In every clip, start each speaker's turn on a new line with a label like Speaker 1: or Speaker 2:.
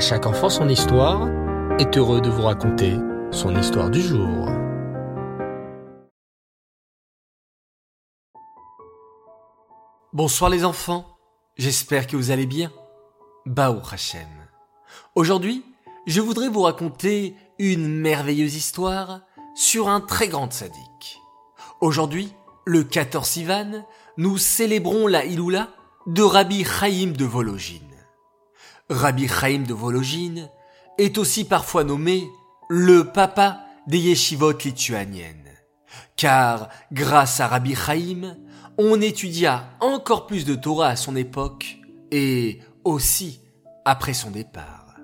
Speaker 1: Chaque enfant son histoire est heureux de vous raconter son histoire du jour.
Speaker 2: Bonsoir les enfants, j'espère que vous allez bien. Baou Hashem. Aujourd'hui, je voudrais vous raconter une merveilleuse histoire sur un très grand sadique. Aujourd'hui, le 14 Sivan, nous célébrons la Iloula de Rabbi Chaim de Vologine. Rabbi Chaim de Vologine est aussi parfois nommé le papa des yeshivot lituaniennes. Car grâce à Rabbi Chaim, on étudia encore plus de Torah à son époque et aussi après son départ.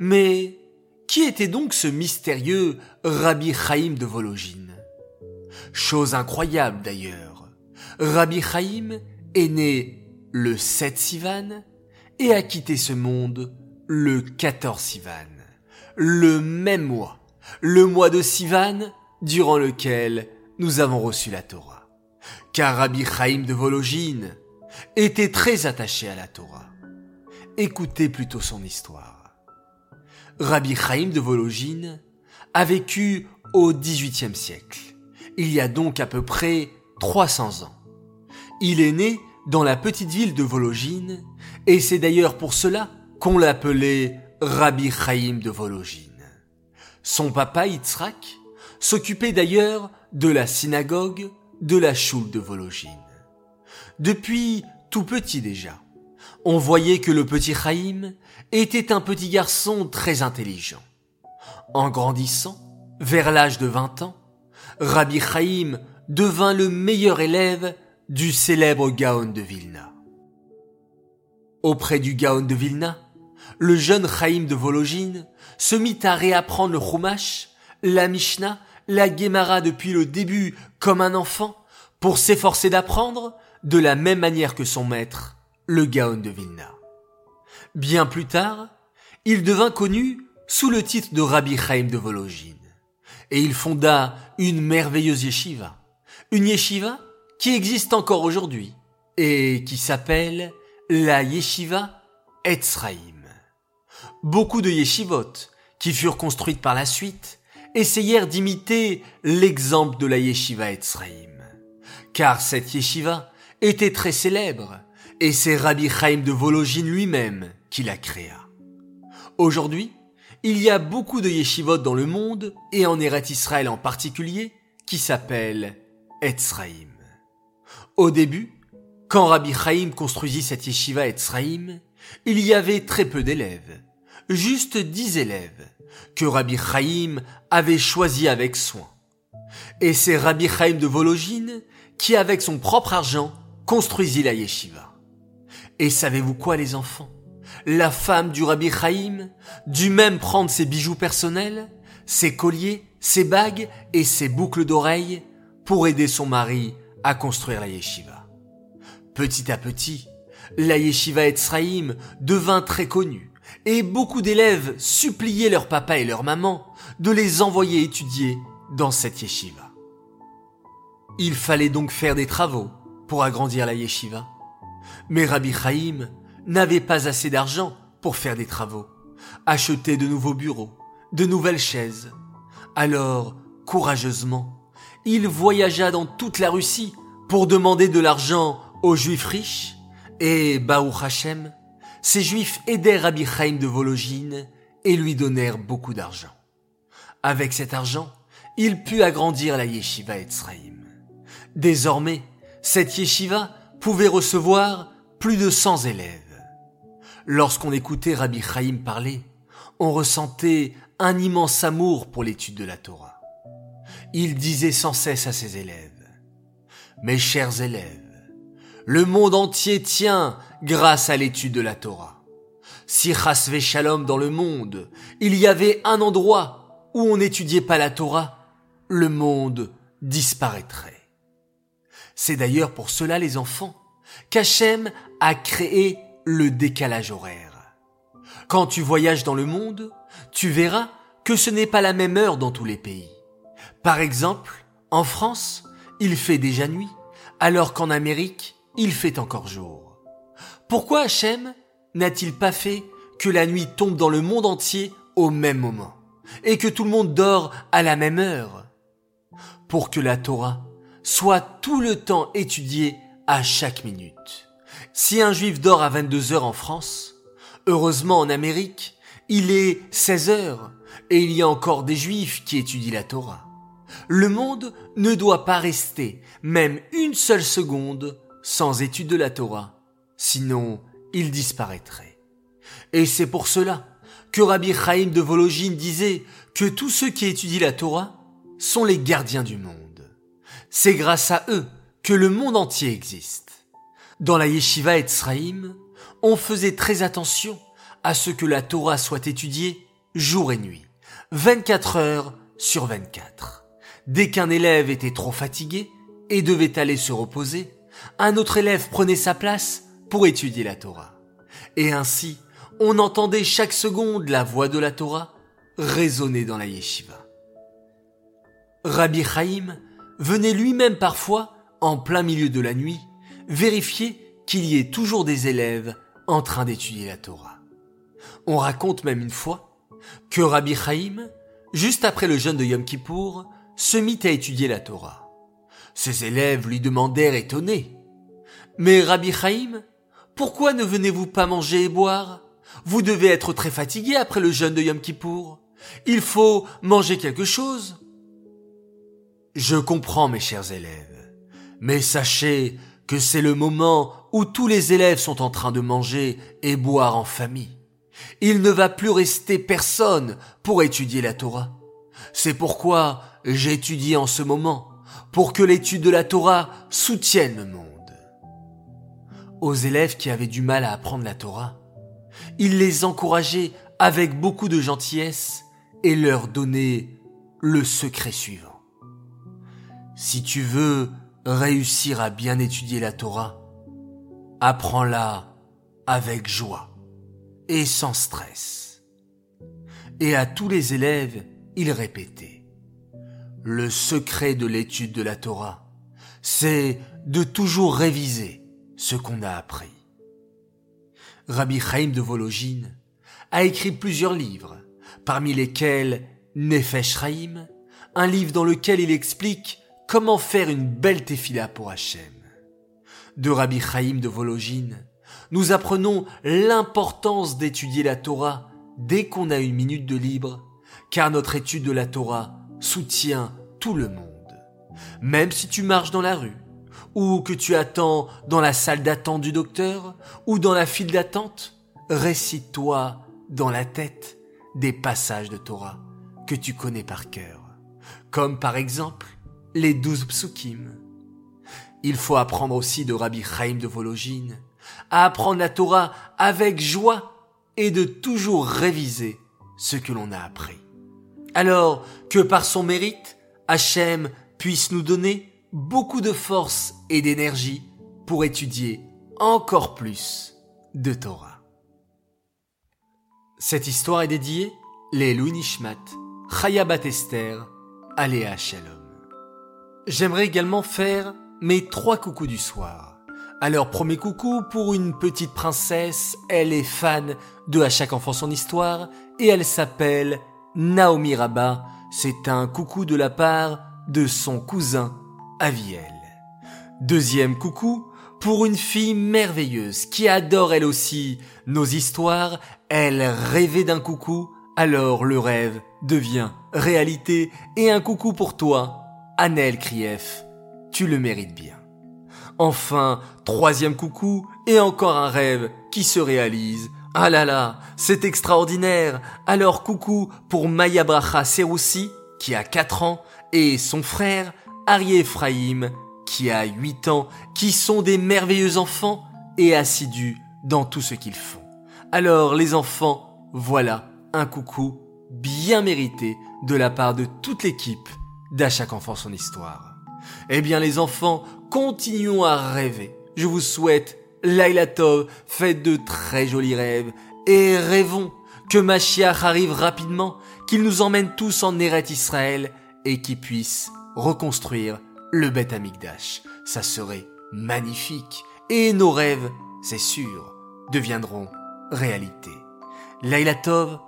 Speaker 2: Mais qui était donc ce mystérieux Rabbi Chaim de Vologine? Chose incroyable d'ailleurs, Rabbi Chaim est né le 7 Sivan et a quitté ce monde le 14 Sivan, le même mois, le mois de Sivan durant lequel nous avons reçu la Torah. Car Rabbi Chaim de Vologine était très attaché à la Torah. Écoutez plutôt son histoire. Rabbi Chaim de Vologine a vécu au XVIIIe siècle. Il y a donc à peu près 300 ans. Il est né dans la petite ville de Vologine, et c'est d'ailleurs pour cela qu'on l'appelait Rabbi Chaim de Vologine. Son papa Yitzhak s'occupait d'ailleurs de la synagogue de la choule de Vologine. Depuis tout petit déjà, on voyait que le petit Chaim était un petit garçon très intelligent. En grandissant, vers l'âge de 20 ans, Rabbi Chaim devint le meilleur élève du célèbre Gaon de Vilna. Auprès du Gaon de Vilna, le jeune Chaim de Vologine se mit à réapprendre le Chumash, la Mishnah, la Gemara depuis le début comme un enfant pour s'efforcer d'apprendre de la même manière que son maître, le Gaon de Vilna. Bien plus tard, il devint connu sous le titre de Rabbi Chaim de Vologine et il fonda une merveilleuse yeshiva. Une yeshiva qui existe encore aujourd'hui et qui s'appelle la yeshiva Etzraim. Beaucoup de yeshivot qui furent construites par la suite essayèrent d'imiter l'exemple de la yeshiva Etzraim. Car cette yeshiva était très célèbre et c'est Rabbi Chaim de Vologine lui-même qui la créa. Aujourd'hui, il y a beaucoup de yeshivot dans le monde et en Eret Israël en particulier qui s'appellent Etzraim. Au début, quand Rabbi Chaim construisit cette yeshiva Etzraim, il y avait très peu d'élèves, juste dix élèves, que Rabbi Chaim avait choisi avec soin. Et c'est Rabbi Chaim de Vologine qui, avec son propre argent, construisit la yeshiva. Et savez-vous quoi, les enfants? La femme du Rabbi Chaim dut même prendre ses bijoux personnels, ses colliers, ses bagues et ses boucles d'oreilles pour aider son mari à construire la yeshiva. Petit à petit, la yeshiva Etzraïm devint très connue et beaucoup d'élèves suppliaient leur papa et leur maman de les envoyer étudier dans cette yeshiva. Il fallait donc faire des travaux pour agrandir la yeshiva. Mais Rabbi Chaim n'avait pas assez d'argent pour faire des travaux, acheter de nouveaux bureaux, de nouvelles chaises. Alors, courageusement, il voyagea dans toute la Russie pour demander de l'argent aux juifs riches, et Baou Hachem, ces juifs aidèrent Rabbi Chaim de Vologine et lui donnèrent beaucoup d'argent. Avec cet argent, il put agrandir la yeshiva Etzraïm. Désormais, cette yeshiva pouvait recevoir plus de 100 élèves. Lorsqu'on écoutait Rabbi Chaim parler, on ressentait un immense amour pour l'étude de la Torah il disait sans cesse à ses élèves, Mes chers élèves, le monde entier tient grâce à l'étude de la Torah. Si Chasve Shalom dans le monde, il y avait un endroit où on n'étudiait pas la Torah, le monde disparaîtrait. C'est d'ailleurs pour cela, les enfants, qu'Hachem a créé le décalage horaire. Quand tu voyages dans le monde, tu verras que ce n'est pas la même heure dans tous les pays. Par exemple, en France, il fait déjà nuit, alors qu'en Amérique, il fait encore jour. Pourquoi Hachem n'a-t-il pas fait que la nuit tombe dans le monde entier au même moment et que tout le monde dort à la même heure? Pour que la Torah soit tout le temps étudiée à chaque minute. Si un juif dort à 22 heures en France, heureusement en Amérique, il est 16 heures et il y a encore des juifs qui étudient la Torah. Le monde ne doit pas rester même une seule seconde sans étude de la Torah, sinon il disparaîtrait. Et c'est pour cela que Rabbi Chaim de Vologine disait que tous ceux qui étudient la Torah sont les gardiens du monde. C'est grâce à eux que le monde entier existe. Dans la yeshiva Etzraïm, on faisait très attention à ce que la Torah soit étudiée jour et nuit, 24 heures sur 24. Dès qu'un élève était trop fatigué et devait aller se reposer, un autre élève prenait sa place pour étudier la Torah. Et ainsi, on entendait chaque seconde la voix de la Torah résonner dans la yeshiva. Rabbi Chaim venait lui-même parfois, en plein milieu de la nuit, vérifier qu'il y ait toujours des élèves en train d'étudier la Torah. On raconte même une fois que Rabbi Chaim, juste après le jeûne de Yom Kippour, se mit à étudier la Torah. Ses élèves lui demandèrent étonnés. Mais Rabbi Chaim, pourquoi ne venez-vous pas manger et boire? Vous devez être très fatigué après le jeûne de Yom Kippour. Il faut manger quelque chose. Je comprends, mes chers élèves, mais sachez que c'est le moment où tous les élèves sont en train de manger et boire en famille. Il ne va plus rester personne pour étudier la Torah. C'est pourquoi j'étudie en ce moment, pour que l'étude de la Torah soutienne le monde. Aux élèves qui avaient du mal à apprendre la Torah, il les encourageait avec beaucoup de gentillesse et leur donnait le secret suivant. Si tu veux réussir à bien étudier la Torah, apprends-la avec joie et sans stress. Et à tous les élèves, il répétait, le secret de l'étude de la Torah, c'est de toujours réviser ce qu'on a appris. Rabbi Chaim de Vologine a écrit plusieurs livres, parmi lesquels Nefesh Chaim, un livre dans lequel il explique comment faire une belle tefila pour Hachem. De Rabbi Chaim de Vologine, nous apprenons l'importance d'étudier la Torah dès qu'on a une minute de libre, car notre étude de la Torah soutient tout le monde. Même si tu marches dans la rue, ou que tu attends dans la salle d'attente du docteur, ou dans la file d'attente, récite-toi dans la tête des passages de Torah que tu connais par cœur, comme par exemple les douze psukim. Il faut apprendre aussi de Rabbi Chaim de Vologine à apprendre la Torah avec joie et de toujours réviser ce que l'on a appris. Alors que par son mérite, Hachem puisse nous donner beaucoup de force et d'énergie pour étudier encore plus de Torah. Cette histoire est dédiée les Nishmat, Chayabat Esther, Aléa Shalom. J'aimerais également faire mes trois coucous du soir. Alors premier coucou pour une petite princesse, elle est fan de À chaque enfant son histoire et elle s'appelle Naomi Rabat. C'est un coucou de la part de son cousin Aviel. Deuxième coucou pour une fille merveilleuse qui adore elle aussi nos histoires. Elle rêvait d'un coucou, alors le rêve devient réalité et un coucou pour toi, Annelle Krief, tu le mérites bien. Enfin, troisième coucou et encore un rêve qui se réalise. Ah là là, c'est extraordinaire. Alors coucou pour Maya Bracha Seroussi, qui a 4 ans, et son frère, Ari Ephraim, qui a 8 ans, qui sont des merveilleux enfants et assidus dans tout ce qu'ils font. Alors les enfants, voilà un coucou bien mérité de la part de toute l'équipe d'À enfant son histoire. Eh bien les enfants, continuons à rêver. Je vous souhaite Laila Tov, faites de très jolis rêves et rêvons que Mashiach arrive rapidement, qu'il nous emmène tous en Eret Israël et qu'il puisse reconstruire le Beth Amikdash. Ça serait magnifique et nos rêves, c'est sûr, deviendront réalité. Laila Tov,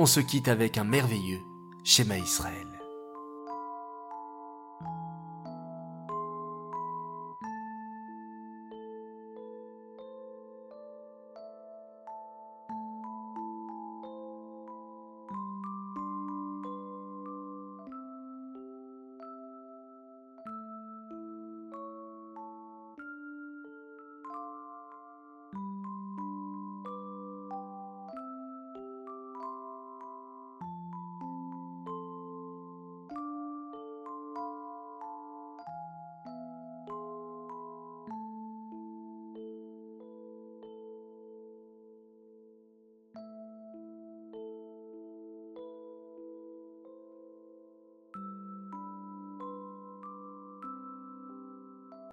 Speaker 2: on se quitte avec un merveilleux schéma Israël.